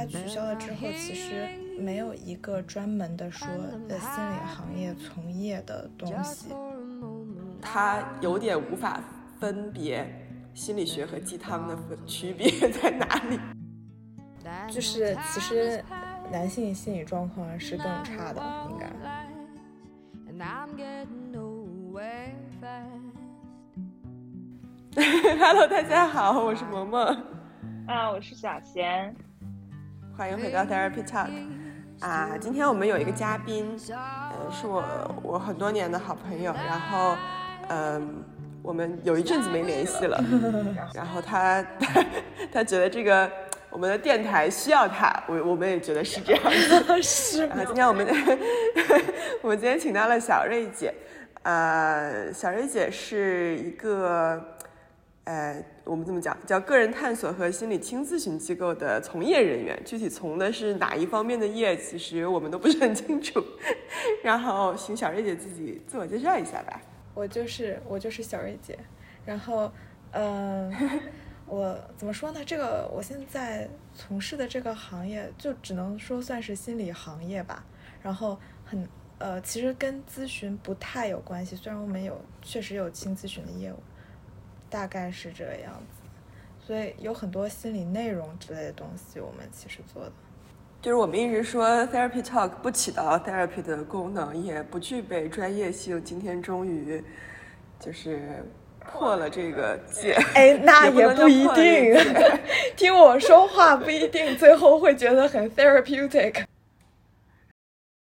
它取消了之后，其实没有一个专门的说呃心理行业从业的东西。它有点无法分别心理学和鸡汤的分区别在哪里。就是其实男性心理状况是更差的，应该。Hello，大家好，我是萌萌，啊，我是小贤，欢迎回到 Therapy Talk。啊，今天我们有一个嘉宾，呃，是我我很多年的好朋友，然后，嗯、我们有一阵子没联系了，然后他他 他觉得这个我们的电台需要他，我我们也觉得是这样子。是然后今天我们我们今天请到了小瑞姐，呃，小瑞姐是一个呃，我们这么讲叫个人探索和心理轻咨询机构的从业人员，具体从的是哪一方面的业，其实我们都不是很清楚。然后请小瑞姐自己自我介绍一下吧。我就是我就是小瑞姐，然后，嗯、我怎么说呢？这个我现在从事的这个行业，就只能说算是心理行业吧。然后很呃，其实跟咨询不太有关系，虽然我们有确实有轻咨询的业务，大概是这个样子。所以有很多心理内容之类的东西，我们其实做的。就是我们一直说 therapy talk 不起到 therapy 的功能，也不具备专业性。今天终于就是破了这个戒。哎，那也不一定。听我说话不一定最后会觉得很 therapeutic。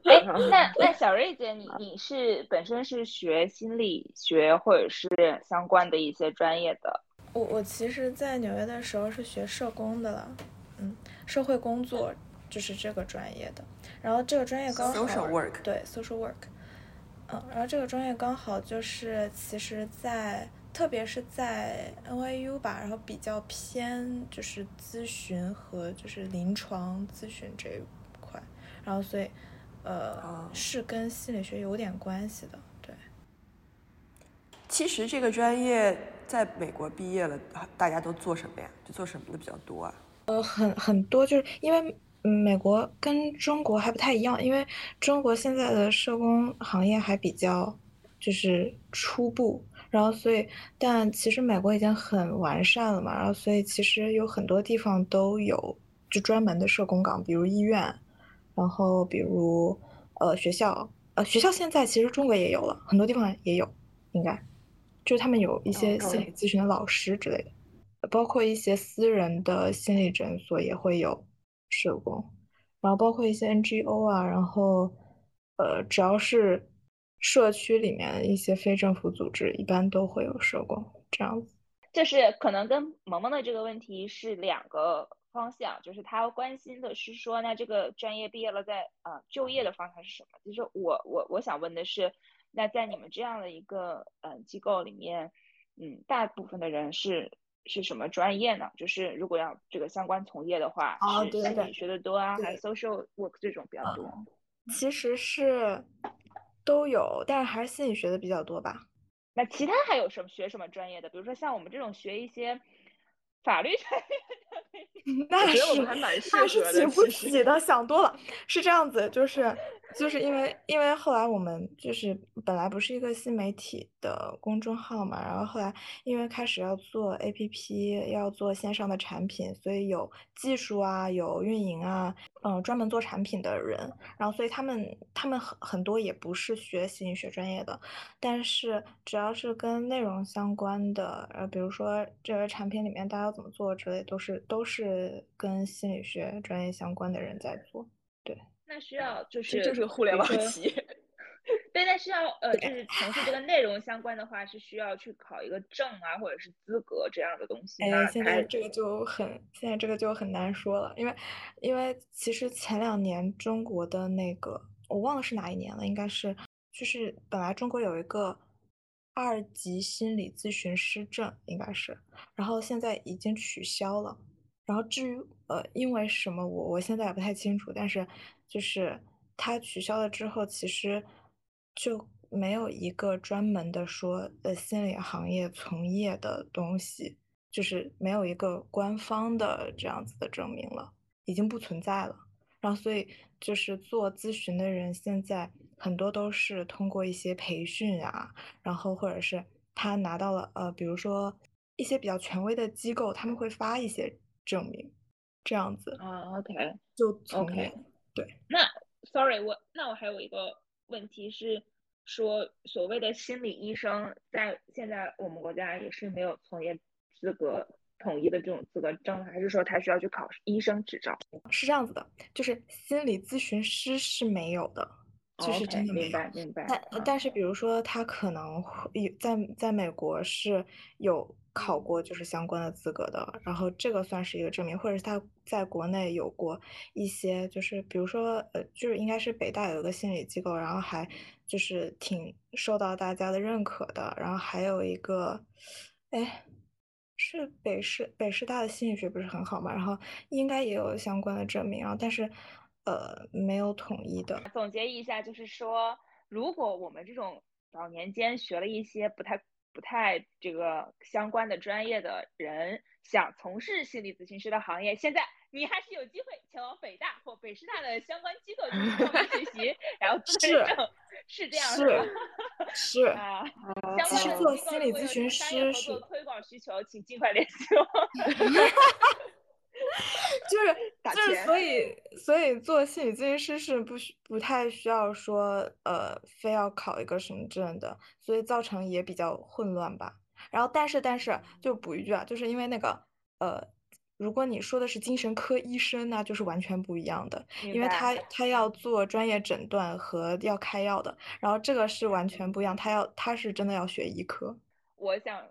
哎，那那小瑞姐，你你是本身是学心理学或者是相关的一些专业的？我我其实，在纽约的时候是学社工的了，嗯，社会工作就是这个专业的。然后这个专业刚好 Social work 对 social work，嗯，然后这个专业刚好就是其实在，特别是在 NYU 吧，然后比较偏就是咨询和就是临床咨询这一块，然后所以呃、哦是跟心理学有点关系的，对。其实这个专业在美国毕业了，大家都做什么呀？就做什么的比较多啊？呃很很多，就是因为嗯美国跟中国还不太一样，因为中国现在的社工行业还比较就是初步，然后所以但其实美国已经很完善了嘛，然后所以其实有很多地方都有就专门的社工岗，比如医院，然后比如呃学校，呃学校现在其实中国也有了，很多地方也有，应该就是他们有一些心理咨询的老师之类的。包括一些私人的心理诊所也会有社工，然后包括一些 NGO 啊，然后呃，只要是社区里面一些非政府组织，一般都会有社工这样子。就是可能跟萌萌的这个问题是两个方向，就是他关心的是说，那这个专业毕业了在呃就业的方向是什么？就是我我我想问的是，那在你们这样的一个呃机构里面，嗯，大部分的人是是什么专业呢？就是如果要这个相关从业的话，是哦对对对心理学的多啊，还是 social work 这种比较多？其实是都有，但是还是心理学的比较多吧。那其他还有什么学什么专业的？比如说像我们这种学一些法律专业的，那是那是合的起不起的，想多了。是这样子，就是就是因为因为后来我们就是本来不是一个新媒体的公众号嘛，然后后来因为开始要做 APP，要做线上的产品，所以有技术啊，有运营啊，嗯、专门做产品的人，然后所以他们他们很很多也不是学心理学专业的，但是只要是跟内容相关的，呃，比如说这个产品里面大家要怎么做之类，都是都是跟心理学专业相关的人在做。对那需要就这是就是个互联网企业。对，那需要呃，就是从事这个内容相关的话，是需要去考一个证啊，或者是资格这样的东西吗？哎，现在这个就很，现在这个就很难说了，因为因为其实前两年中国的那个我忘了是哪一年了，应该是就是本来中国有一个二级心理咨询师证，应该是，然后现在已经取消了。然后至于呃因为什么我我现在也不太清楚，但是就是它取消了之后，其实就没有一个专门的说呃心理行业从业的东西，就是没有一个官方的这样子的证明了。已经不存在了。然后，所以就是做咨询的人，现在很多都是通过一些培训啊，然后或者是他拿到了呃，比如说一些比较权威的机构，他们会发一些证明，这样子啊，OK，就从业。对，那 Sorry，我那我还有一个问题是说，所谓的心理医生，在现在我们国家也是没有从业资格。统一的这种资格证，还是说他需要去考医生执照？是这样子的，就是心理咨询师是没有的，就是真的。明白，明白。但但是，比如说他可能有在在美国是有考过就是相关的资格的，然后这个算是一个证明，或者是他在国内有过一些，就是比如说呃，就是应该是北大有一个心理机构，然后还就是挺受到大家的认可的，然后还有一个，哎。是北师北师大的心理学不是很好嘛？然后应该也有相关的证明啊，但是呃没有统一的。总结一下，就是说，如果我们这种早年间学了一些不太不太这个相关的专业的人，想从事心理咨询师的行业，现在。你还是有机会前往北大或北师大的相关机构进行学习，然后资格证是这样是是 啊，相关做心理咨询师是推广需求，请尽快联系我。就是就是，所以所以做心理咨询师是不需不太需要说呃非要考一个什么证的，所以造成也比较混乱吧。然后但是但是就补一句啊，就是因为那个呃。如果你说的是精神科医生，那就是完全不一样的，因为他他要做专业诊断和要开药的，然后这个是完全不一样，他要他是真的要学医科。我想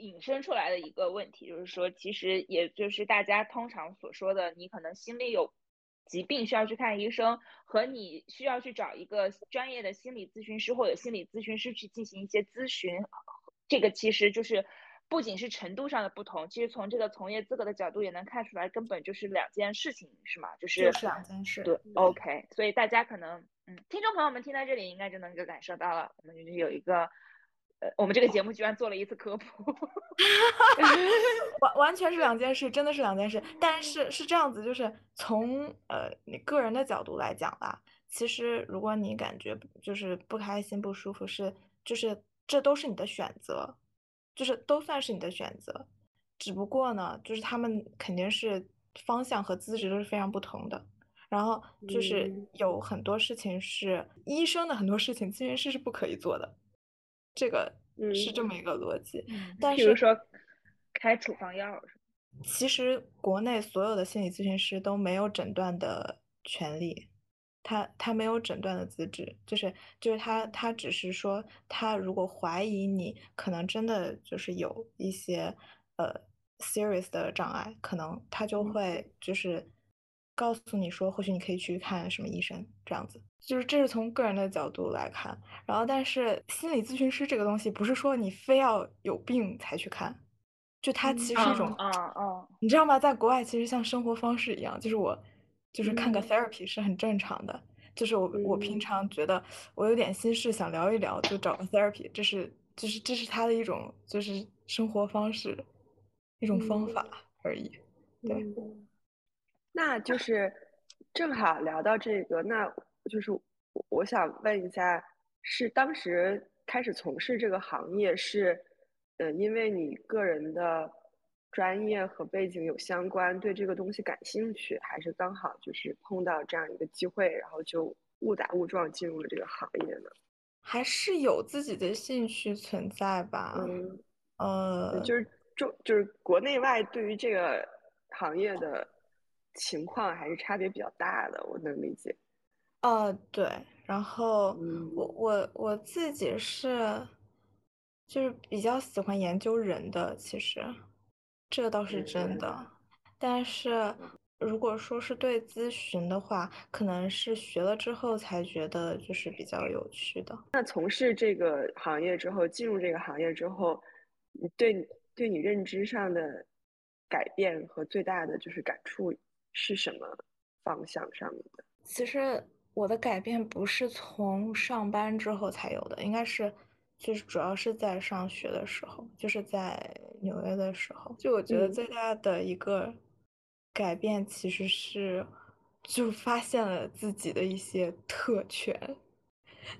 引申出来的一个问题就是说，其实也就是大家通常所说的，你可能心里有疾病需要去看医生，和你需要去找一个专业的心理咨询师或者心理咨询师去进行一些咨询，这个其实就是。不仅是程度上的不同，其实从这个从业资格的角度也能看出来，根本就是两件事情，是吗？就是就是两件事。对，OK。所以大家可能，嗯，听众朋友们听到这里，应该就能够感受到了，我们就是有一个，呃，我们这个节目居然做了一次科普，完完全是两件事，真的是两件事。但是是这样子，就是从呃你个人的角度来讲吧，其实如果你感觉就是不开心、不舒服，是就是这都是你的选择。就是都算是你的选择，只不过呢，就是他们肯定是方向和资质都是非常不同的。然后就是有很多事情是医生的很多事情，咨询师是不可以做的，这个是这么一个逻辑。但是，比如说开处方药，其实国内所有的心理咨询师都没有诊断的权利。他他没有诊断的资质，就是就是他他只是说，他如果怀疑你可能真的就是有一些呃 serious 的障碍，可能他就会就是告诉你说，或许你可以去看什么医生这样子。就是这是从个人的角度来看，然后但是心理咨询师这个东西不是说你非要有病才去看，就它其实是一种嗯嗯，你知道吗？在国外其实像生活方式一样，就是我。就是看个 therapy 是很正常的，就是我我平常觉得我有点心事想聊一聊，就找个 therapy，这是就是这是他的一种就是生活方式，一种方法而已。对，那就是正好聊到这个，那就是我想问一下，是当时开始从事这个行业是，呃，因为你个人的。专业和背景有相关，对这个东西感兴趣，还是刚好就是碰到这样一个机会，然后就误打误撞进入了这个行业呢？还是有自己的兴趣存在吧？嗯，呃，就是中就是国内外对于这个行业的情况还是差别比较大的，我能理解。呃，对，然后我我我自己是就是比较喜欢研究人的，其实。这倒是真的，但是如果说是对咨询的话，可能是学了之后才觉得就是比较有趣的。那从事这个行业之后，进入这个行业之后，你对对你认知上的改变和最大的就是感触是什么方向上面的？其实我的改变不是从上班之后才有的，应该是。就是主要是在上学的时候，就是在纽约的时候，就我觉得最大的一个改变其实是就发现了自己的一些特权。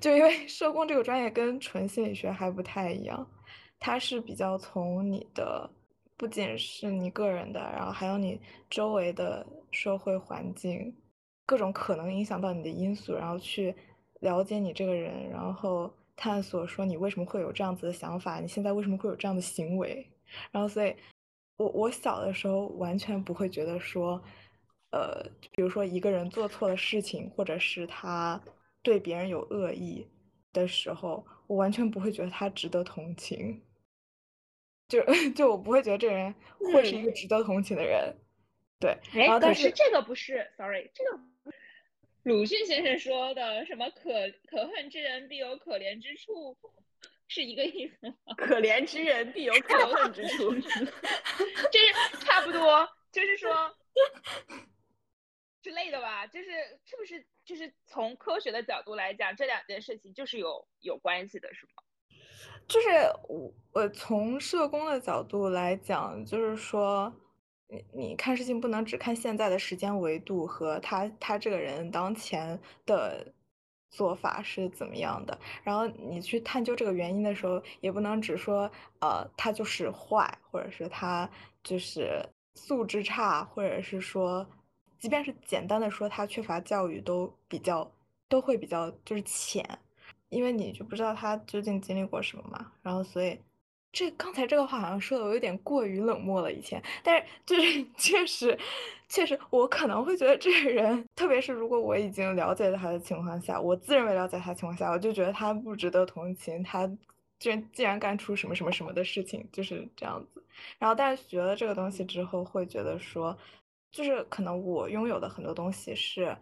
就因为社工这个专业跟纯心理学还不太一样，它是比较从你的不仅是你个人的，然后还有你周围的社会环境，各种可能影响到你的因素，然后去了解你这个人，然后探索说你为什么会有这样子的想法，你现在为什么会有这样的行为，然后所以，我我小的时候完全不会觉得说，呃，比如说一个人做错了事情，或者是他。对别人有恶意的时候，我完全不会觉得他值得同情，就 就我不会觉得这个人会是一个值得同情的人，对。然后但是这个不是，sorry，这个鲁迅先生说的什么可可恨之人必有可怜之处，是一个意思吗？可怜之人必有可恨之处，就是差不多，就是说。之类的吧，就是是不是就是从科学的角度来讲，这两件事情就是有有关系的，是吗？就是我我从社工的角度来讲，就是说，你你看事情不能只看现在的时间维度和他他这个人当前的做法是怎么样的，然后你去探究这个原因的时候，也不能只说呃他就是坏，或者是他就是素质差，或者是说。即便是简单的说他缺乏教育，都比较都会比较就是浅，因为你就不知道他究竟经历过什么嘛。然后所以这刚才这个话好像说的我有点过于冷漠了以前，但是就是 确实确实我可能会觉得这个人，特别是如果我已经了解他的情况下，我自认为了解他情况下，我就觉得他不值得同情。他既然既然干出什么什么什么的事情，就是这样子。然后但是学了这个东西之后，会觉得说。就是可能我拥有的很多东西是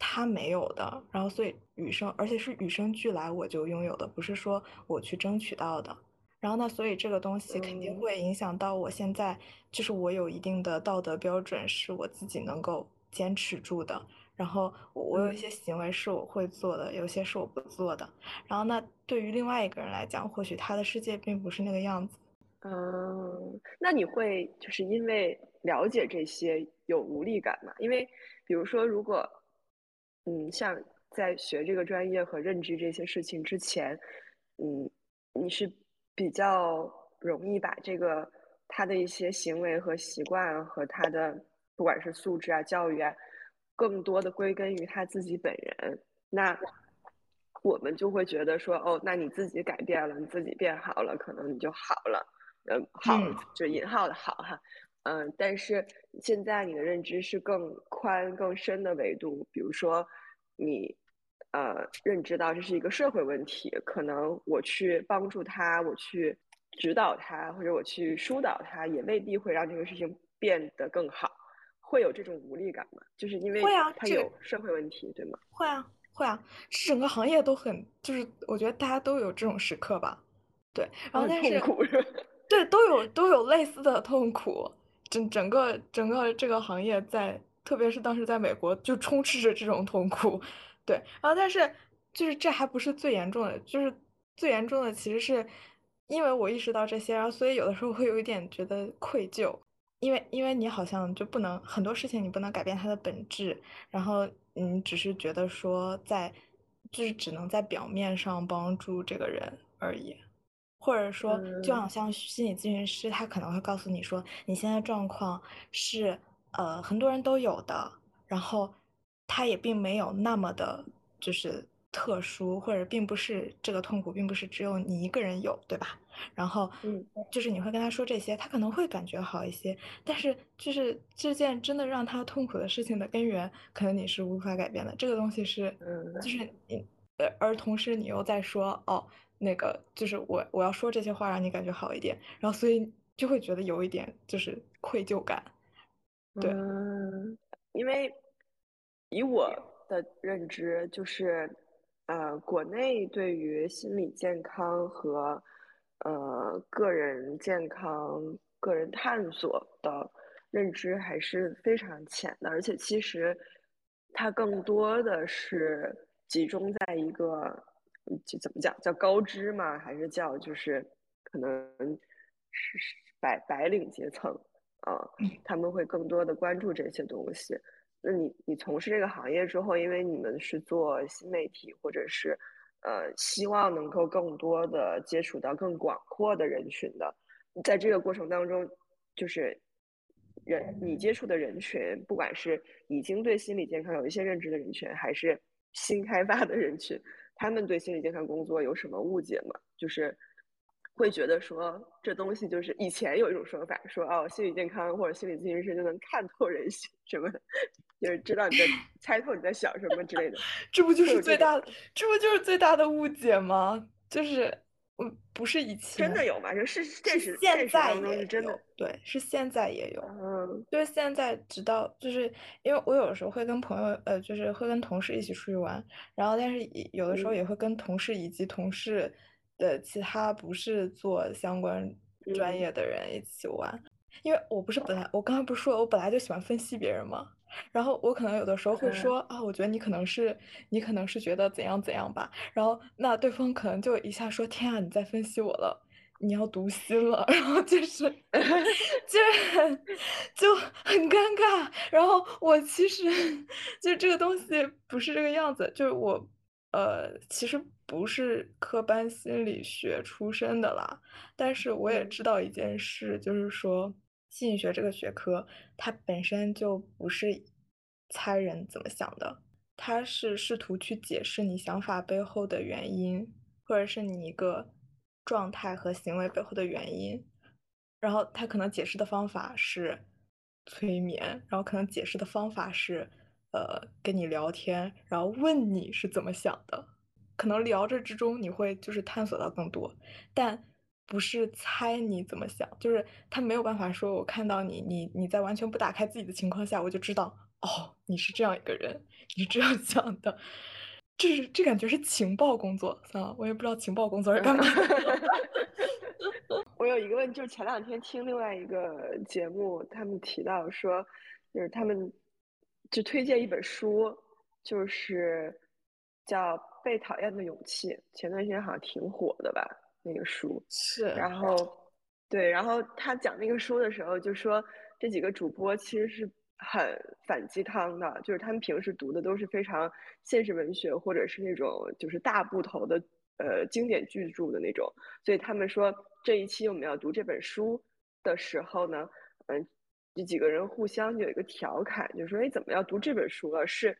他没有的，然后所以与生，而且是与生俱来我就拥有的，不是说我去争取到的。然后呢，所以这个东西肯定会影响到我现在，就是我有一定的道德标准，是我自己能够坚持住的。然后我有一些行为是我会做的，有些是我不做的。然后那对于另外一个人来讲，或许他的世界并不是那个样子。嗯，那你会就是因为。了解这些有无力感嘛？因为，比如说，如果，嗯，像在学这个专业和认知这些事情之前，嗯，你是比较容易把这个他的一些行为和习惯和他的不管是素质啊、教育啊，更多的归根于他自己本人。那我们就会觉得说，哦，那你自己改变了，你自己变好了，可能你就好了。嗯，好，就引号的好哈。嗯，但是现在你的认知是更宽、更深的维度，比如说你呃认知到这是一个社会问题，可能我去帮助他，我去指导他，或者我去疏导他，也未必会让这个事情变得更好，会有这种无力感吗？就是因为他有社会问题，对吗？会啊，会啊，整个行业都很，就是我觉得大家都有这种时刻吧，对，然后但是痛苦是？对，都有都有类似的痛苦。整整个整个这个行业在，特别是当时在美国，就充斥着这种痛苦，对。然后，但是就是这还不是最严重的，就是最严重的其实是因为我意识到这些，然后所以有的时候会有一点觉得愧疚，因为因为你好像就不能很多事情你不能改变它的本质，然后你只是觉得说在就是只能在表面上帮助这个人而已。或者说，就好像心理咨询师，他可能会告诉你说，你现在状况是，呃，很多人都有的，然后他也并没有那么的，就是特殊，或者并不是这个痛苦，并不是只有你一个人有，对吧？然后，嗯，就是你会跟他说这些，他可能会感觉好一些，但是就是这件真的让他痛苦的事情的根源，可能你是无法改变的。这个东西是，嗯，就是你，而同时你又在说，哦。那个就是我，我要说这些话让你感觉好一点，然后所以就会觉得有一点就是愧疚感。对，因为以我的认知，就是呃，国内对于心理健康和呃个人健康、个人探索的认知还是非常浅的，而且其实它更多的是集中在一个。就怎么讲叫高知嘛？还是叫就是可能是白白领阶层啊，他们会更多的关注这些东西。那你你从事这个行业之后，因为你们是做新媒体，或者是呃希望能够更多的接触到更广阔的人群的，在这个过程当中，就是人你接触的人群，不管是已经对心理健康有一些认知的人群，还是新开发的人群，他们对心理健康工作有什么误解吗？就是会觉得说这东西就是以前有一种说法，说哦心理健康或者心理咨询师就能看透人心什么的。就是知道你在 猜透你在想什么之类的，这不就是最大的，这不就是最大的误解吗？就是，嗯，不是以前真的有吗？就是现实现在也真的对，是现在也有，嗯，就是现在直到就是因为我有时候会跟朋友，呃，就是会跟同事一起出去玩，然后但是有的时候也会跟同事以及同事的其他不是做相关专业的人一起玩，因为我不是本来我刚才不是说我本来就喜欢分析别人吗？然后我可能有的时候会说啊，我觉得你可能是你可能是觉得怎样怎样吧。然后那对方可能就一下说天啊，你在分析我了，你要读心了。然后就是 就是很就很尴尬。然后我其实就这个东西不是这个样子，就是我呃其实不是科班心理学出身的啦，但是我也知道一件事，就是说。心理学这个学科，它本身就不是猜人怎么想的，它是试图去解释你想法背后的原因，或者是你一个状态和行为背后的原因。然后他可能解释的方法是催眠，然后可能解释的方法是呃跟你聊天，然后问你是怎么想的。可能聊着之中你会就是探索到更多，但。不是猜你怎么想，就是他没有办法说，我看到你，你你在完全不打开自己的情况下，我就知道，哦，你是这样一个人，你是这样想的，这是这感觉是情报工作，算了，我也不知道情报工作是干嘛。我有一个问，就是前两天听另外一个节目，他们提到说，就是他们就推荐一本书，就是叫《被讨厌的勇气》，前段时间好像挺火的吧。那个书是，然后对，然后他讲那个书的时候就说，这几个主播其实是很反鸡汤的，就是他们平时读的都是非常现实文学或者是那种就是大部头的呃经典巨著的那种，所以他们说这一期我们要读这本书的时候呢，嗯，这几个人互相有一个调侃，就说哎，怎么要读这本书了？是。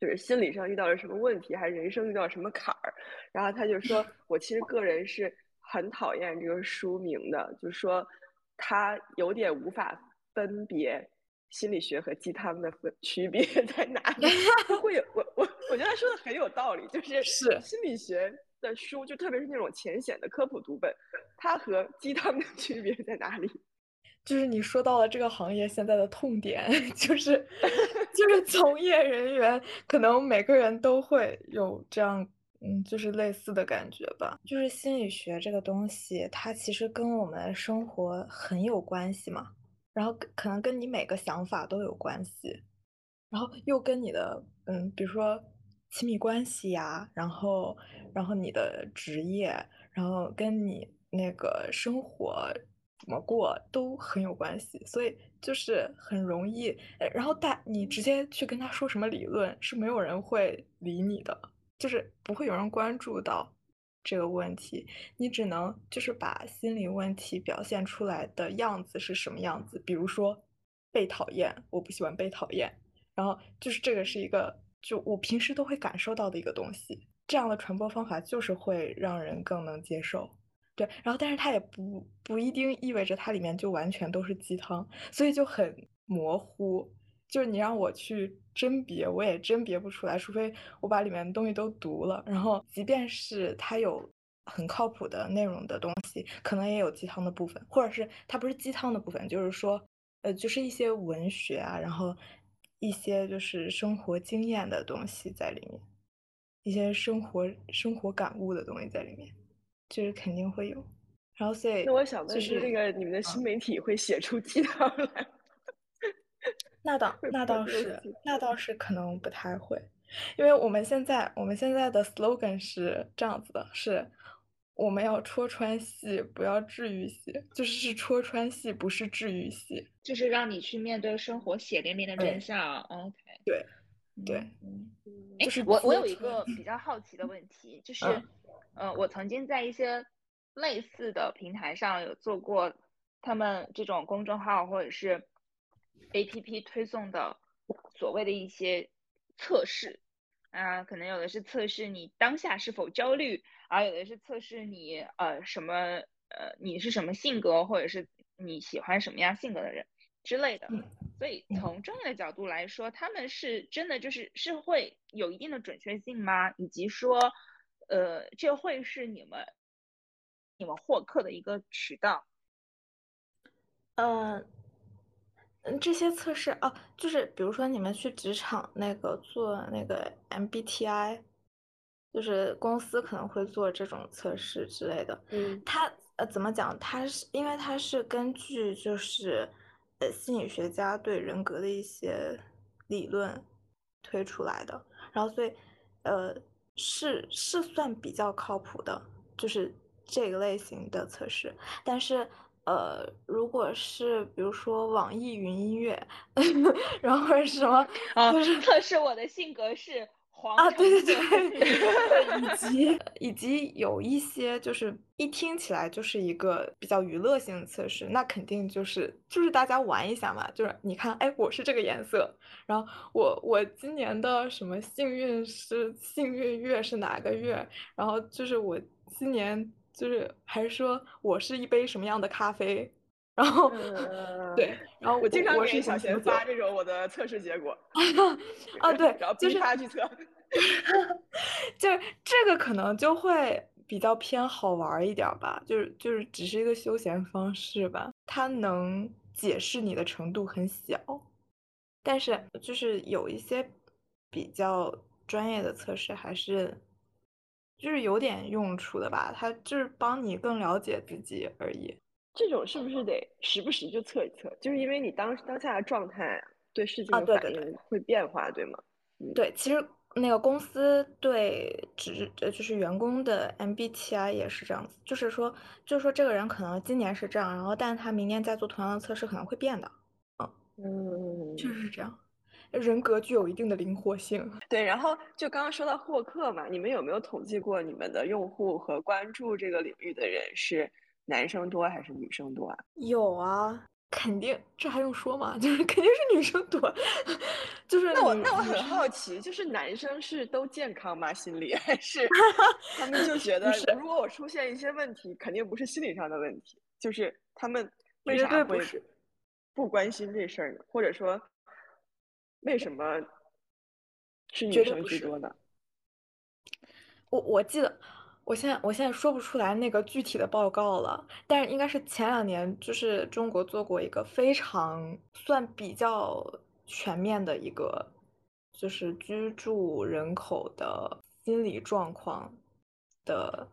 就是心理上遇到了什么问题，还是人生遇到了什么坎儿？然后他就说：“我其实个人是很讨厌这个书名的，就说他有点无法分别心理学和鸡汤的分区别 在哪里。会有我我我觉得他说的很有道理，就是是心理学的书，就特别是那种浅显的科普读本，它和鸡汤的区别在哪里？”就是你说到了这个行业现在的痛点，就是就是从业人员可能每个人都会有这样，嗯，就是类似的感觉吧。就是心理学这个东西，它其实跟我们生活很有关系嘛，然后可能跟你每个想法都有关系，然后又跟你的，嗯，比如说亲密关系呀，然后然后你的职业，然后跟你那个生活。怎么过都很有关系，所以就是很容易。然后大你直接去跟他说什么理论，是没有人会理你的，就是不会有人关注到这个问题。你只能就是把心理问题表现出来的样子是什么样子，比如说被讨厌，我不喜欢被讨厌。然后就是这个是一个，就我平时都会感受到的一个东西。这样的传播方法就是会让人更能接受。对，然后但是它也不不一定意味着它里面就完全都是鸡汤，所以就很模糊。就是你让我去甄别，我也甄别不出来，除非我把里面的东西都读了。然后即便是它有很靠谱的内容的东西，可能也有鸡汤的部分，或者是它不是鸡汤的部分，就是说，呃，就是一些文学啊，然后一些就是生活经验的东西在里面，一些生活生活感悟的东西在里面。就是肯定会有，然后所以那我想问是那个你们的新媒体会写出鸡汤来？那倒那倒是那倒是？可能不太会，因为我们现在我们现在的 slogan 是这样子的：是我们要戳穿戏，不要治愈系，就是是戳穿戏，不是治愈系，就是让你去面对生活血淋淋的真相。OK，对，对，嗯，就是我我有一个比较好奇的问题，就 是嗯，呃，我曾经在一些类似的平台上有做过他们这种公众号或者是 APP 推送的所谓的一些测试，啊、可能有的是测试你当下是否焦虑，而有的是测试你呃什么呃你是什么性格，或者是你喜欢什么样性格的人之类的。嗯所以嗯从专业的角度来说，他们是真的就是是会有一定的准确性吗？以及说，呃，这会是你们你们获客的一个渠道？嗯，嗯，这些测试啊，就是比如说你们去职场那个做那个 MBTI，就是公司可能会做这种测试之类的。嗯它呃怎么讲？它是因为它是根据就是呃心理学家对人格的一些理论推出来的，然后所以呃是是算比较靠谱的，就是这个类型的测试。但是呃，如果是比如说网易云音乐，然后或者是什么，啊，就是测试我的性格是黄啊，对对 对，以及以及有一些就是一听起来就是一个比较娱乐性的测试，那肯定就是就是大家玩一下嘛，就是你看，哎，我是这个颜色，然后我我今年的什么幸运是幸运月是哪个月，然后就是我今年就是还是说我是一杯什么样的咖啡，然后呃对，然后我经常给小贤发这种我的测试结果，啊，对 然后，逼就是他去测。就是这个可能就会比较偏好玩一点吧，就是就是只是一个休闲方式吧，它能解释你的程度很小，但是就是有一些比较专业的测试还是就是有点用处的吧，它就是帮你更了解自己而已。这种是不是得时不时就测一测？就是因为你当当下的状态对事情啊的反应会变化，对吗？对，其实那个公司对职呃就是员工的 MBTI 也是这样子，就是说就是说这个人可能今年是这样，然后但是他明年再做同样的测试可能会变的，嗯，确实是这样。人格具有一定的灵活性。对。然后就刚刚说到获客嘛，你们有没有统计过你们的用户和关注这个领域的人是男生多还是女生多啊？有啊，肯定，这还用说吗？就是肯定是女生多，就是那我那我很好奇，就是男生是都健康吗？心理还 是他们就觉得是如果我出现一些问题，肯定不是心理上的问题，就是他们为啥会不关心这事儿呢？或者说为什么是女生居多呢？我我记得，我现在我现在说不出来那个具体的报告了，但是应该是前两年，就是中国做过一个非常算比较全面的一个，就是居住人口的心理状况的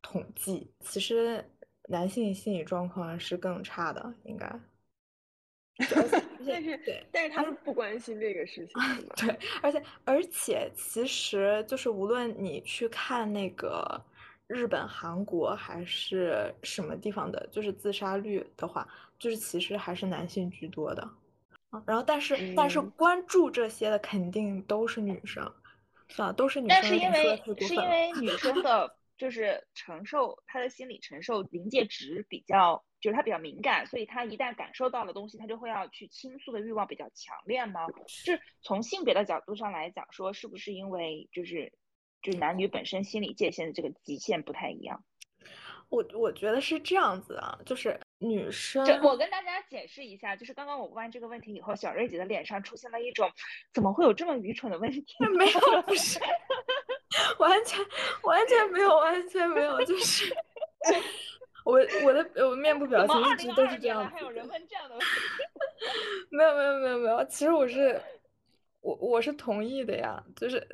统计。其实男性心理状况是更差的，应该。但是对，但是他们不关心这个事情，对，而且而且，其实就是无论你去看那个日本、韩国还是什么地方的，就是自杀率的话，就是其实还是男性居多的。啊，然后但是但是嗯关注这些的肯定都是女生，啊，都是女生但是因为是因。为女生的，就是承受她的心理承受临界值比较，就是她比较敏感，所以她一旦感受到了东西，她就会要去倾诉的欲望比较强烈吗？就是从性别的角度上来讲，说是不是因为就是就是男女本身心理界限的这个极限不太一样？我我觉得是这样子啊，就是女生，我跟大家解释一下，就是刚刚我问完这个问题以后，小瑞姐的脸上出现了一种怎么会有这么愚蠢的问题？没有，不是，完全完全没有，完全没有，就是 我我的我面部表情一直都是这样还有人。问这样的问题？没有没有没有没有，其实我是我我是同意的呀，就是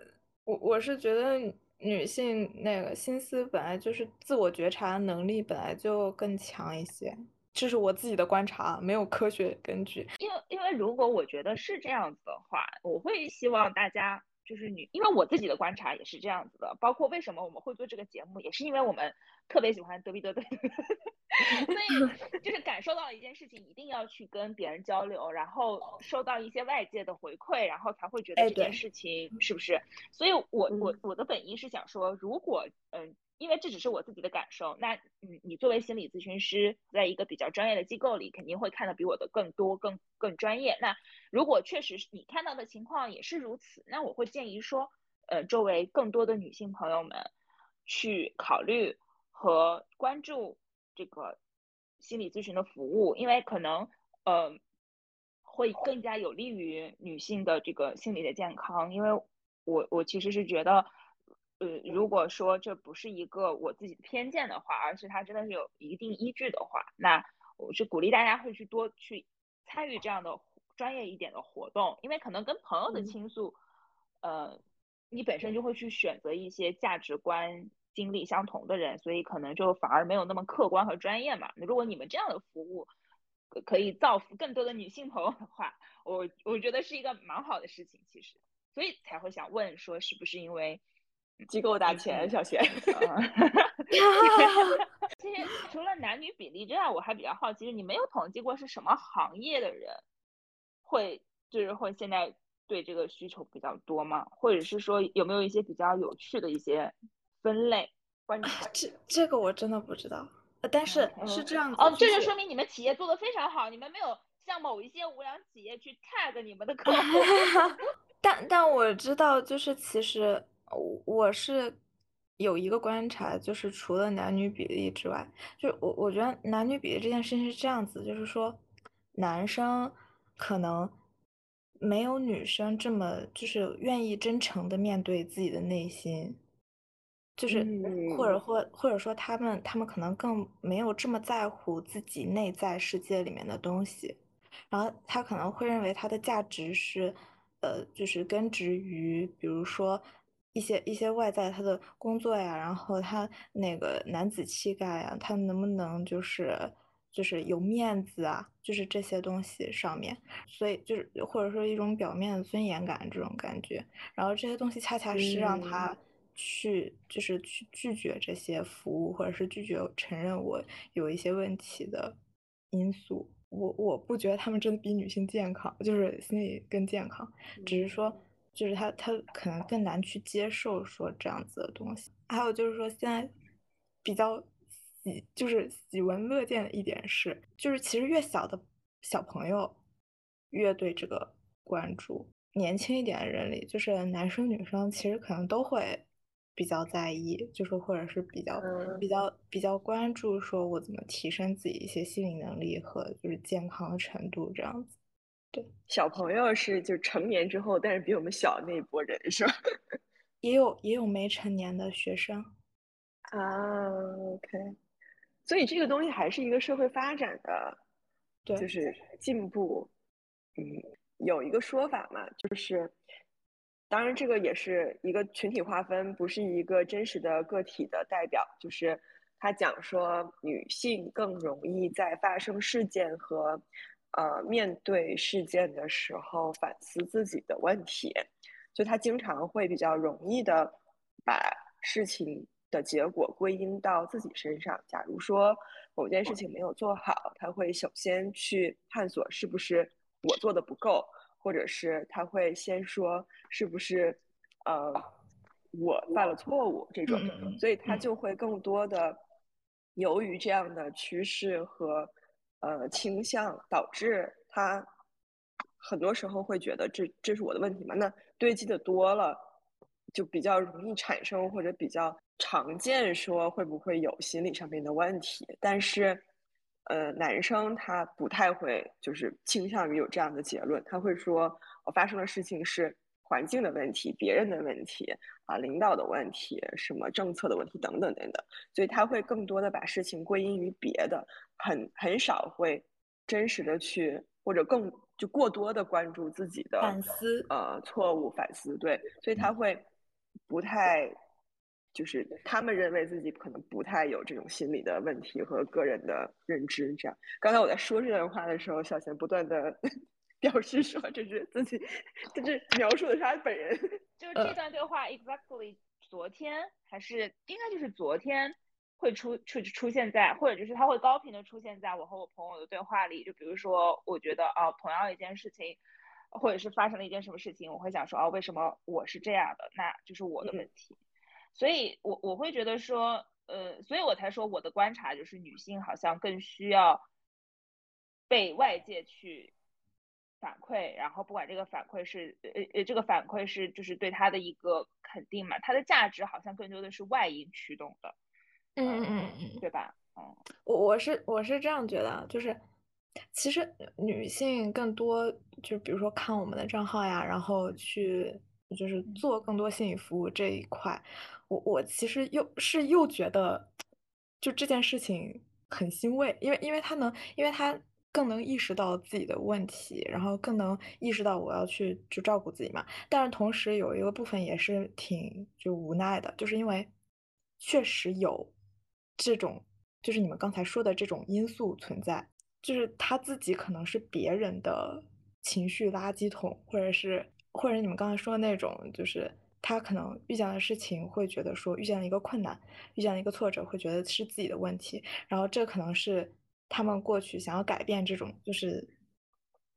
我我是觉得女性那个心思本来就是自我觉察能力本来就更强一些，这是我自己的观察，没有科学根据。因为因为如果我觉得是这样子的话，我会希望大家就是女，因为我自己的观察也是这样子的，包括为什么我们会做这个节目，也是因为我们特别喜欢德比德对，所以就是感受到了一件事情，一定要去跟别人交流，然后收到一些外界的回馈，然后才会觉得这件事情是不是？所以我我我的本意是想说，如果嗯。因为这只是我自己的感受，那嗯，你作为心理咨询师，在一个比较专业的机构里，肯定会看的比我的更多、更更专业。那如果确实你看到的情况也是如此，那我会建议说，呃，周围更多的女性朋友们去考虑和关注这个心理咨询的服务，因为可能呃会更加有利于女性的这个心理的健康。因为我我其实是觉得。呃，如果说这不是一个我自己的偏见的话，而是它真的是有一定依据的话，那我是鼓励大家会去多去参与这样的专业一点的活动，因为可能跟朋友的倾诉，呃，你本身就会去选择一些价值观、经历相同的人，所以可能就反而没有那么客观和专业嘛。如果你们这样的服务可以造福更多的女性朋友的话，我我觉得是一个蛮好的事情，其实，所以才会想问说，是不是因为？机构打钱，小学。其实除了男女比例之外，我还比较好奇，你没有统计过是什么行业的人会就是会现在对这个需求比较多吗？或者是说有没有一些比较有趣的一些分类？关这这个我真的不知道。但是是这样子哦，这就说明你们企业做的非常好，你们没有像某一些无良企业去 tag 你们的客户。但但我知道，就是其实。我我是有一个观察，就是除了男女比例之外，就我我觉得男女比例这件事情是这样子，就是说男生可能没有女生这么就是愿意真诚的面对自己的内心，就是或者或或者说他们他们可能更没有这么在乎自己内在世界里面的东西，然后他可能会认为他的价值是呃就是根植于比如说。一些一些外在他的工作呀，然后他那个男子气概呀，他能不能就是就是有面子啊，就是这些东西上面，所以就是或者说一种表面的尊严感这种感觉，然后这些东西恰恰是让他去就是去拒绝这些服务，或者是拒绝承认我有一些问题的因素。我我不觉得他们真的比女性健康，就是心理更健康，只是说。就是他，他可能更难去接受说这样子的东西。还有就是说，现在比较喜，就是喜闻乐见的一点是，就是其实越小的小朋友越对这个关注。年轻一点的人里，就是男生女生其实可能都会比较在意，就是或者是比较比较比较关注，说我怎么提升自己一些心理能力和就是健康的程度这样子。对，小朋友是就成年之后，但是比我们小那一波人是吧？也有也有没成年的学生啊。OK，所以这个东西还是一个社会发展的，对，就是进步。嗯，有一个说法嘛，就是当然这个也是一个群体划分，不是一个真实的个体的代表。就是他讲说，女性更容易在发生事件和。呃，面对事件的时候反思自己的问题，就他经常会比较容易的把事情的结果归因到自己身上。假如说某件事情没有做好，他会首先去探索是不是我做的不够，或者是他会先说是不是呃我犯了错误这种，所以他就会更多的由于这样的趋势和。呃，倾向导致他很多时候会觉得这这是我的问题嘛？那堆积的多了，就比较容易产生或者比较常见说会不会有心理上面的问题？但是，呃，男生他不太会就是倾向于有这样的结论，他会说我发生的事情是。环境的问题、别人的问题啊、领导的问题、什么政策的问题等等等等，所以他会更多的把事情归因于别的，很很少会真实的去或者更就过多的关注自己的反思呃错误反思对，所以他会不太就是他们认为自己可能不太有这种心理的问题和个人的认知这样。刚才我在说这段话的时候，小贤不断的。表示说这是自己，这是描述的是他本人。就这段对话，exactly 昨天还是应该就是昨天会出出出现在，或者就是他会高频的出现在我和我朋友的对话里。就比如说，我觉得啊，同样一件事情，或者是发生了一件什么事情，我会想说啊，为什么我是这样的？那就是我的问题。所以我我会觉得说，呃，所以我才说我的观察就是女性好像更需要被外界去。反馈，然后不管这个反馈是呃呃，这个反馈是就是对他的一个肯定嘛，他的价值好像更多的是外因驱动的，嗯嗯嗯，对吧？嗯，我我是我是这样觉得，就是其实女性更多就比如说看我们的账号呀，然后去就是做更多心理服务这一块，我我其实又是又觉得就这件事情很欣慰，因为因为他能，因为他。更能意识到自己的问题，然后更能意识到我要去去照顾自己嘛。但是同时有一个部分也是挺就无奈的，就是因为确实有这种就是你们刚才说的这种因素存在，就是他自己可能是别人的情绪垃圾桶，或者是或者你们刚才说的那种，就是他可能遇见的事情会觉得说遇见了一个困难，遇见了一个挫折，会觉得是自己的问题，然后这可能是。他们过去想要改变这种就是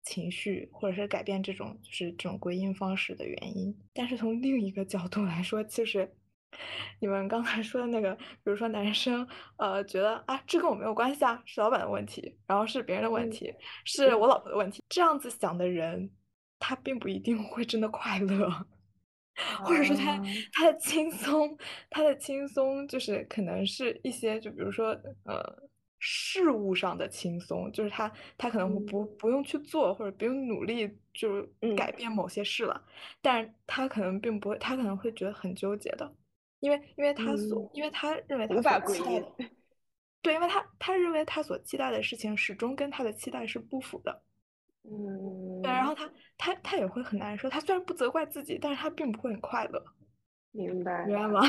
情绪，或者是改变这种就是这种归因方式的原因。但是从另一个角度来说，就是你们刚才说的那个，比如说男生呃觉得啊这跟我没有关系啊，是老板的问题，然后是别人的问题，是我老婆的问题，这样子想的人，他并不一定会真的快乐，或者是他他的轻松，他的轻松就是可能是一些就比如说呃。事物上的轻松，就是他他可能不不用去做或者不用努力就改变某些事了，但是他可能并不会，他可能会觉得很纠结的，因为因为他所因为他认为他所期待的，对，因为他他认为他所期待的事情始终跟他的期待是不符的，嗯，对，然后他他他也会很难受，他虽然不责怪自己，但是他并不会很快乐，明白明白吗？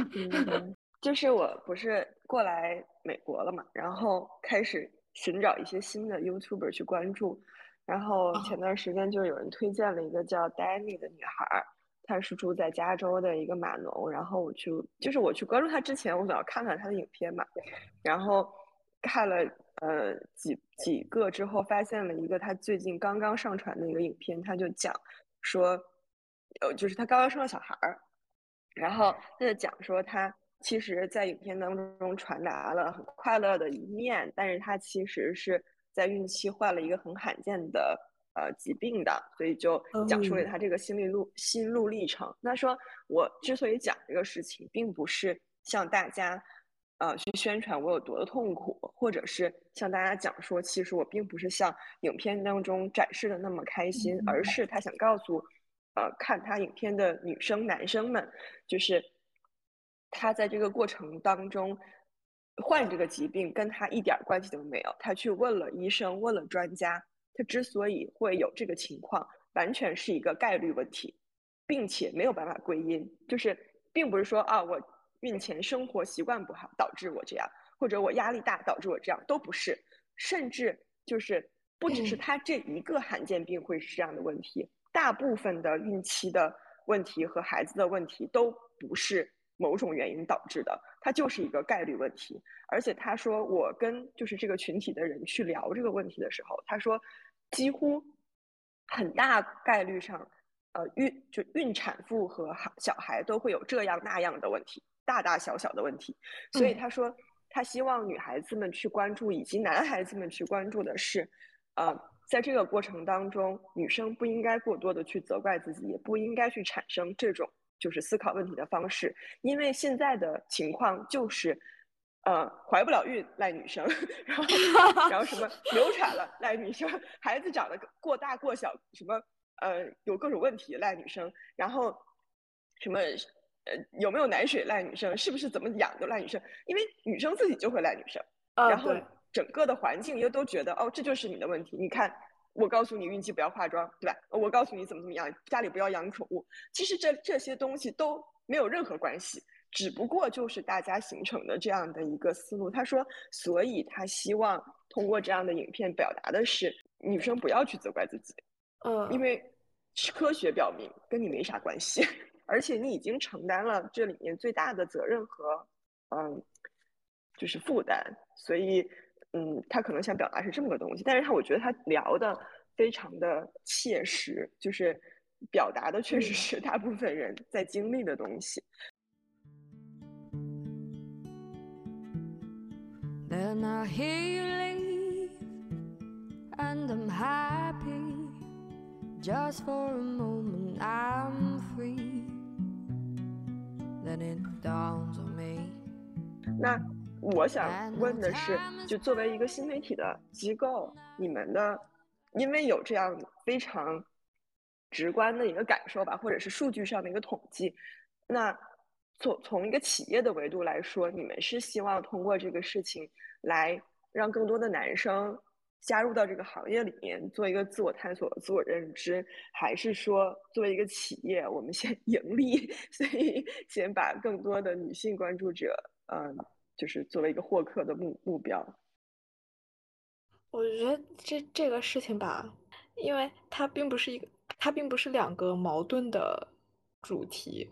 就是我不是过来美国了嘛，然后开始寻找一些新的 YouTuber 去关注，然后前段时间就有人推荐了一个叫 Danny 的女孩，她是住在加州的一个码农，然后我去就是我去关注她之前，我总要看看她的影片嘛，然后看了呃几几个之后，发现了一个她最近刚刚上传的一个影片，她就讲说，呃就是她刚刚生了小孩儿，然后她就讲说她。其实，在影片当中传达了很快乐的一面，但是他其实是在孕期患了一个很罕见的呃疾病的，所以就讲述了他这个心理路心路历程。那说，我之所以讲这个事情，并不是向大家呃去宣传我有多的痛苦，或者是向大家讲说，其实我并不是像影片当中展示的那么开心，而是他想告诉呃看他影片的女生男生们，就是。他在这个过程当中患这个疾病跟他一点关系都没有。他去问了医生，问了专家，他之所以会有这个情况，完全是一个概率问题，并且没有办法归因。就是并不是说啊，我孕前生活习惯不好导致我这样，或者我压力大导致我这样，都不是。甚至就是不只是他这一个罕见病会是这样的问题，大部分的孕期的问题和孩子的问题都不是。某种原因导致的，它就是一个概率问题。而且他说，我跟就是这个群体的人去聊这个问题的时候，他说，几乎很大概率上，呃，孕就孕产妇和小孩都会有这样那样的问题，大大小小的问题。所以他说，他希望女孩子们去关注，以及男孩子们去关注的是，呃，在这个过程当中，女生不应该过多的去责怪自己，也不应该去产生这种。就是思考问题的方式，因为现在的情况就是，呃，怀不了孕赖女生，然后然后什么 流产了赖女生，孩子长得过大过小什么呃有各种问题赖女生，然后什么呃有没有奶水赖女生，是不是怎么养都赖女生，因为女生自己就会赖女生，然后整个的环境又都觉得哦这就是你的问题，你看。我告诉你，孕期不要化妆，对吧？我告诉你怎么怎么样，家里不要养宠物。其实这这些东西都没有任何关系，只不过就是大家形成的这样的一个思路。他说，所以他希望通过这样的影片表达的是，女生不要去责怪自己。嗯，因为科学表明跟你没啥关系，而且你已经承担了这里面最大的责任和嗯，就是负担，所以嗯，他可能想表达是这么个东西，但是他我觉得他聊的非常的切实，就是表达的确实是大部分人在经历的东西。Then I hear you leave, and I'm happy. Just for a moment, I'm free. Then it dawns on me. 那我想问的是，就作为一个新媒体的机构，你们的，因为有这样非常直观的一个感受吧，或者是数据上的一个统计，那。从从一个企业的维度来说，你们是希望通过这个事情来让更多的男生加入到这个行业里面，做一个自我探索、自我认知，还是说作为一个企业，我们先 盈利，所以先把更多的女性关注者，嗯，就是作为一个获客的目目标？我觉得这这个事情吧，因为它并不是一个，它并不是两个矛盾的主题。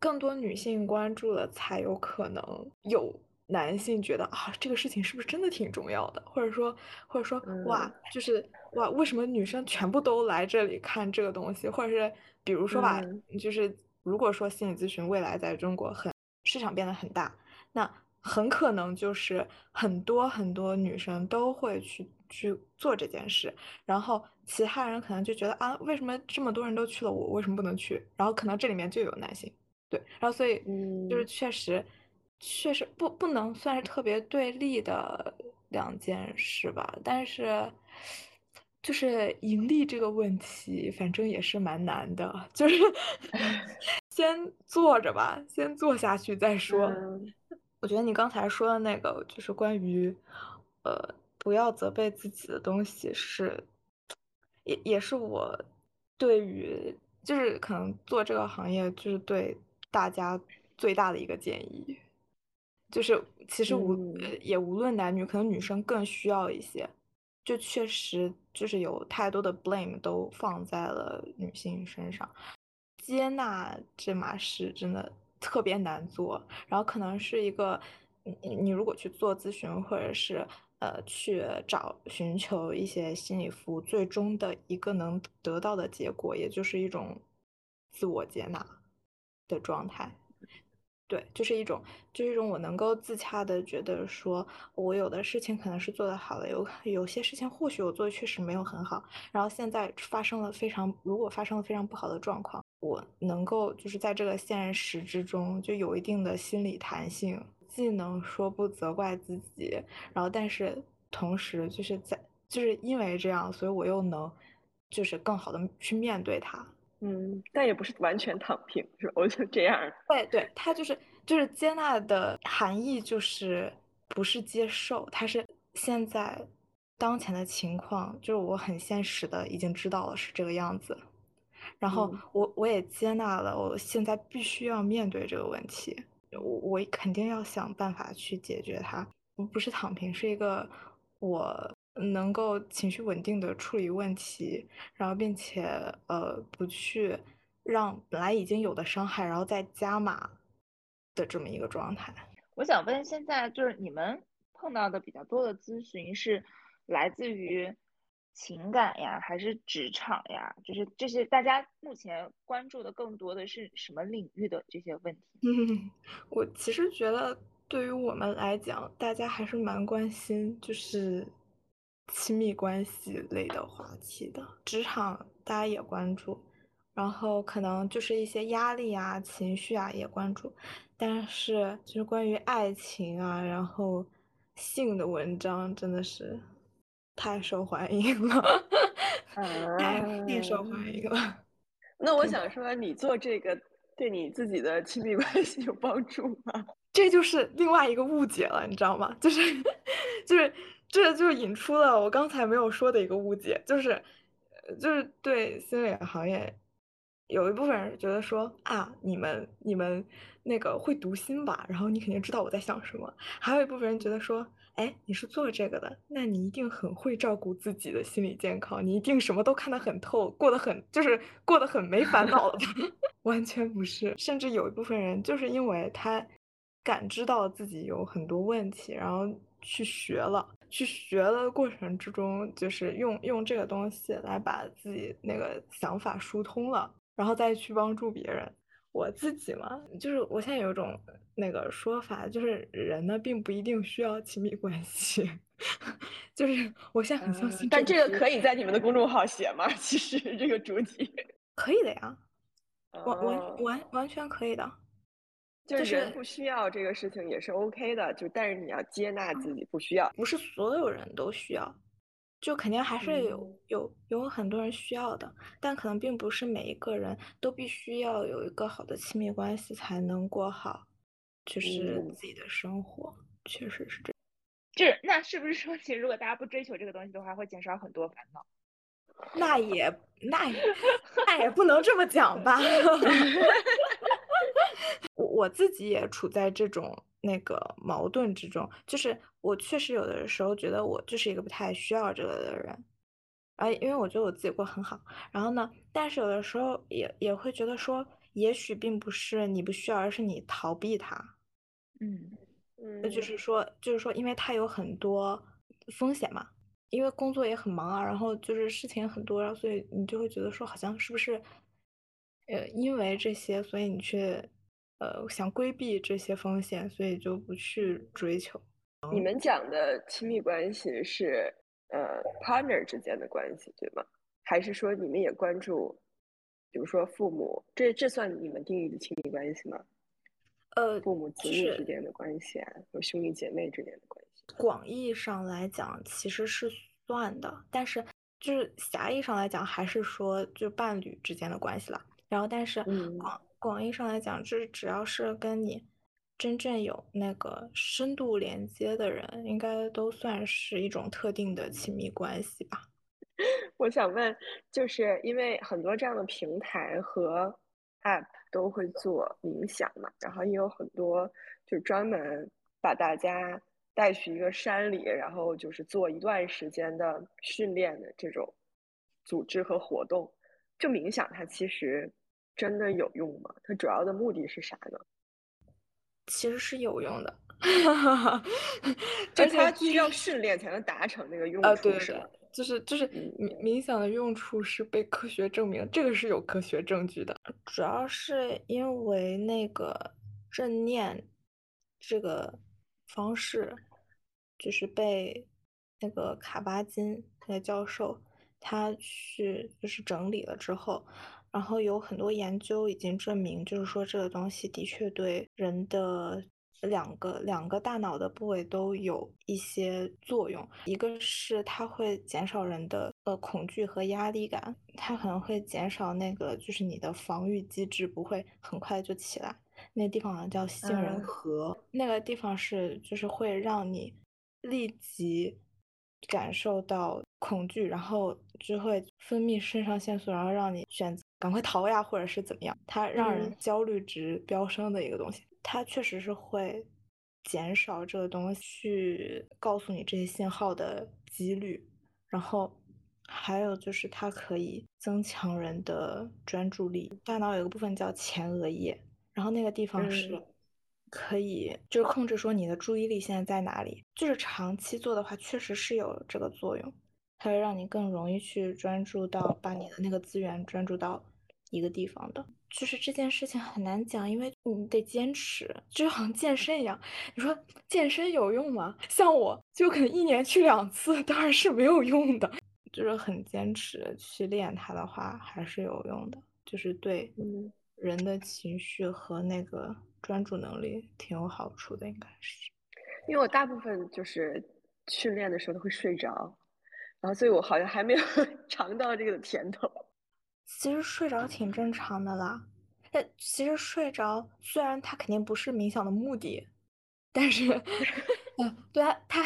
更多女性关注了，才有可能有男性觉得啊，这个事情是不是真的挺重要的？或者说，或者说，哇，就是哇，为什么女生全部都来这里看这个东西？或者是，比如说吧，就是如果说心理咨询未来在中国很市场变得很大，那很可能就是很多很多女生都会去去做这件事，然后其他人可能就觉得啊，为什么这么多人都去了，我为什么不能去？然后可能这里面就有男性。对，然后所以就是确实，确实不不能算是特别对立的两件事吧。但是，就是盈利这个问题，反正也是蛮难的。就是 先做着吧，先做下去再说。我觉得你刚才说的那个，就是关于呃不要责备自己的东西，是也也是我对于就是可能做这个行业，就是对。大家最大的一个建议，就是其实无也无论男女，可能女生更需要一些。就确实就是有太多的 blame 都放在了女性身上，接纳这码事真的特别难做。然后可能是一个，你你如果去做咨询，或者是呃去找寻求一些心理服务，最终的一个能得到的结果，也就是一种自我接纳。的状态，对，就是一种，就是一种我能够自洽的觉得说，我有的事情可能是做得好的，有有些事情或许我做的确实没有很好，然后现在发生了非常，如果发生了非常不好的状况，我能够就是在这个现实之中就有一定的心理弹性，既能说不责怪自己，然后但是同时就是在就是因为这样，所以我又能就是更好的去面对它。嗯，但也不是完全躺平，是吧？我就这样。对对，他就是就是接纳的含义，就是不是接受，他是现在当前的情况，就是我很现实的已经知道了是这个样子，然后我我也接纳了，我现在必须要面对这个问题，我我肯定要想办法去解决它，不是躺平，是一个我。能够情绪稳定的处理问题，然后并且呃不去让本来已经有的伤害，然后再加码的这么一个状态。我想问，现在就是你们碰到的比较多的咨询是来自于情感呀，还是职场呀？就是这些大家目前关注的更多的是什么领域的这些问题？嗯，我其实觉得对于我们来讲，大家还是蛮关心，就是。亲密关系类的话题的，职场大家也关注，然后可能就是一些压力啊、情绪啊也关注，但是就是关于爱情啊，然后性的文章真的是太受欢迎了，太太受欢迎了。那我想说，你做这个对你自己的亲密关系有帮助吗？这就是另外一个误解了，你知道吗？就是，就是。这就引出了我刚才没有说的一个误解，就是，就是对心理行业，有一部分人觉得说啊，你们你们那个会读心吧，然后你肯定知道我在想什么。还有一部分人觉得说，哎，你是做这个的，那你一定很会照顾自己的心理健康，你一定什么都看得很透，过得很就是过得很没烦恼了吧？完全不是，甚至有一部分人就是因为他感知到自己有很多问题，然后去学了，去学的过程之中，就是用用这个东西来把自己那个想法疏通了，然后再去帮助别人。我自己嘛，就是我现在有一种那个说法，就是人呢并不一定需要亲密关系，就是我现在很相信。但这个可以在你们的公众号写吗？其实这个主题可以的呀，完完完完全可以的，就是人不需要这个事情也是 OK 的，就但是你要接纳自己不需要，不是所有人都需要。就肯定还是有有有很多人需要的，但可能并不是每一个人都必须要有一个好的亲密关系才能过好，就是自己的生活，确实是这。就是那是不是说，其实如果大家不追求这个东西的话，会减少很多烦恼？那也那也那也不能这么讲吧。我我自己也处在这种。那个矛盾之中，就是我确实有的时候觉得我就是一个不太需要这个的人，哎，因为我觉得我自己过很好。然后呢，但是有的时候也也会觉得说，也许并不是你不需要，而是你逃避它。嗯嗯，那就是说，就是说，因为它有很多风险嘛，因为工作也很忙啊，然后就是事情很多，然后所以你就会觉得说，好像是不是，呃，因为这些，所以你去。呃，想规避这些风险，所以就不去追求。你们讲的亲密关系是呃 partner 之间的关系，对吗？还是说你们也关注，比如说父母，这这算你们定义的亲密关系吗？呃，父母子女之间的关系啊，和兄弟姐妹之间的关系。广义上来讲，其实是算的，但是就是狭义上来讲，还是说就伴侣之间的关系了。然后，但是广。广义上来讲，就是只要是跟你真正有那个深度连接的人，应该都算是一种特定的亲密关系吧。我想问，就是因为很多这样的平台和 App 都会做冥想嘛，然后也有很多就专门把大家带去一个山里，然后就是做一段时间的训练的这种组织和活动。就冥想，它其实。真的有用吗？它主要的目的是啥呢？其实是有用的，就它需要训练才能达成那个用处，是吧？就是就是冥冥想的用处是被科学证明，这个是有科学证据的。主要是因为那个正念这个方式，就是被那个卡巴金那个教授他去就是整理了之后。然后有很多研究已经证明，就是说这个东西的确对人的两个两个大脑的部位都有一些作用。一个是它会减少人的呃恐惧和压力感，它可能会减少那个就是你的防御机制不会很快就起来。那地方叫杏仁核，那个地方是就是会让你立即感受到恐惧，然后就会分泌肾上腺素，然后让你选择。赶快逃呀，或者是怎么样？它让人焦虑值飙升的一个东西，它确实是会减少这个东西去告诉你这些信号的几率。然后还有就是它可以增强人的专注力。大脑有个部分叫前额叶，然后那个地方是可以就是控制说你的注意力现在在哪里。就是长期做的话，确实是有这个作用，它会让你更容易去专注到把你的那个资源专注到。一个地方的，就是这件事情很难讲，因为你得坚持，就好像健身一样。你说健身有用吗？像我就可能一年去两次，当然是没有用的。就是很坚持去练它的话，还是有用的，就是对人的情绪和那个专注能力挺有好处的，应该是。因为我大部分就是训练的时候都会睡着，然后所以我好像还没有 尝到这个甜头。其实睡着挺正常的啦，但其实睡着虽然它肯定不是冥想的目的，但是，嗯，对啊，它，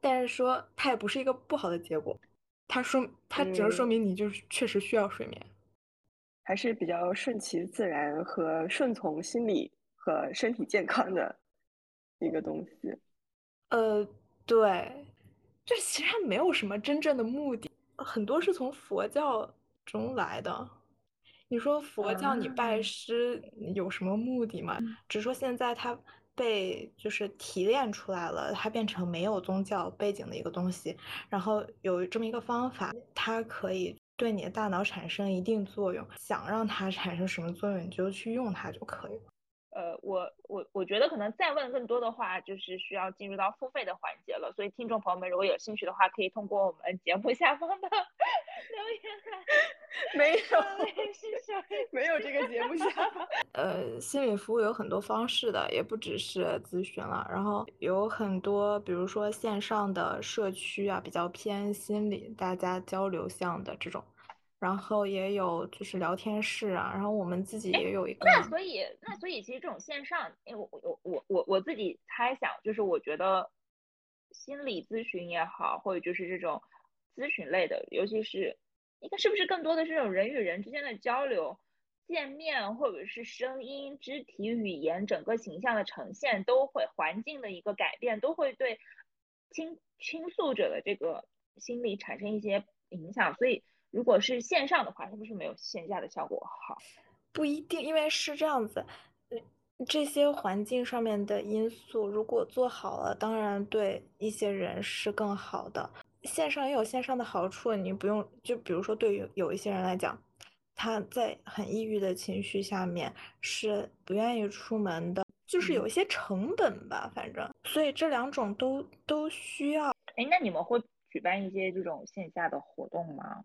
但是说它也不是一个不好的结果，它说它只能说明你就是确实需要睡眠，还是比较顺其自然和顺从心理和身体健康的一个东西。呃，对，这其实没有什么真正的目的，很多是从佛教中来的。你说佛教你拜师有什么目的吗？只说现在它被就是提炼出来了，它变成没有宗教背景的一个东西，然后有这么一个方法，它可以对你的大脑产生一定作用。想让它产生什么作用，你就去用它就可以了。呃，我我我觉得可能再问更多的话，就是需要进入到付费的环节了。所以听众朋友们如果有兴趣的话，可以通过我们节目下方的 留言来。没有，没有这个节目下。呃，心理服务有很多方式的，也不只是咨询了。然后有很多，比如说线上的社区啊，比较偏心理，大家交流向的这种。然后也有就是聊天室啊，然后我们自己也有一个。那所以那所以其实这种线上，因为我我我我我自己猜想，就是我觉得心理咨询也好，或者就是这种咨询类的，尤其是应该是不是更多的这种人与人之间的交流、见面，或者是声音、肢体语言、整个形象的呈现，都会环境的一个改变，都会对倾倾诉者的这个心理产生一些影响，所以。如果是线上的话，是不是没有线下的效果好？不一定，因为是这样子，这些环境上面的因素，如果做好了，当然对一些人是更好的。线上也有线上的好处，你不用就比如说对于有一些人来讲，他在很抑郁的情绪下面是不愿意出门的，就是有一些成本吧，反正，所以这两种都都需要。哎，那你们会举办一些这种线下的活动吗？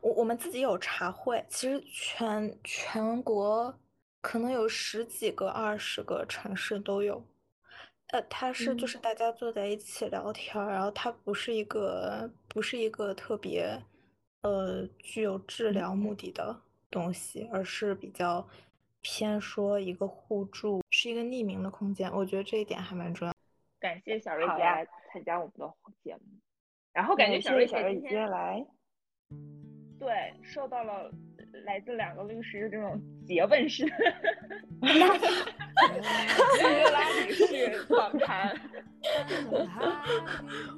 我我们自己有茶会，其实全全国可能有十几个、二十个城市都有。呃，它是就是大家坐在一起聊天，然后它不是一个不是一个特别呃具有治疗目的的东西，而是比较偏说一个互助，是一个匿名的空间。我觉得这一点还蛮重要。感谢小瑞姐来参加我们的节目，然后感觉小瑞姐今天来。对，受到了来自两个律师的这种诘问式，拉女士访谈。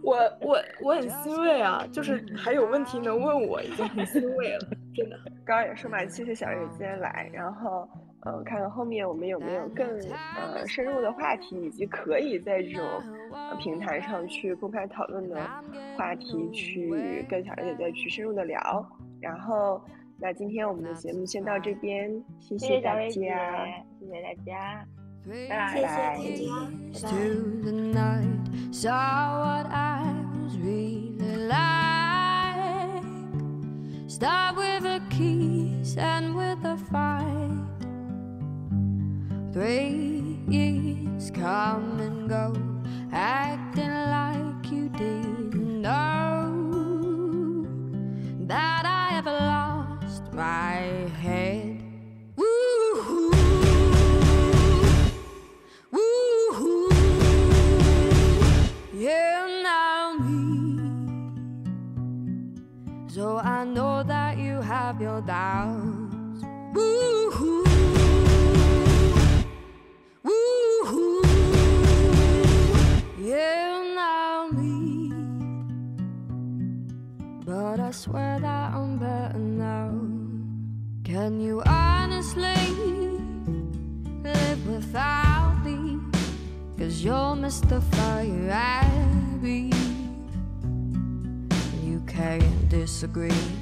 我我我很欣慰啊，就是还有问题能问我，已经很欣慰了，真的。刚刚也说嘛，谢谢小月今天来，然后嗯，看看后面我们有没有更呃深入的话题，以及可以在这种平台上去公开讨论的话题，去跟小月姐再去深入的聊。然后，那今天我们的节目先到这边，谢谢大家，谢谢大家，拜拜，谢谢大家。You're Mr. Fire Abbey. You can't disagree.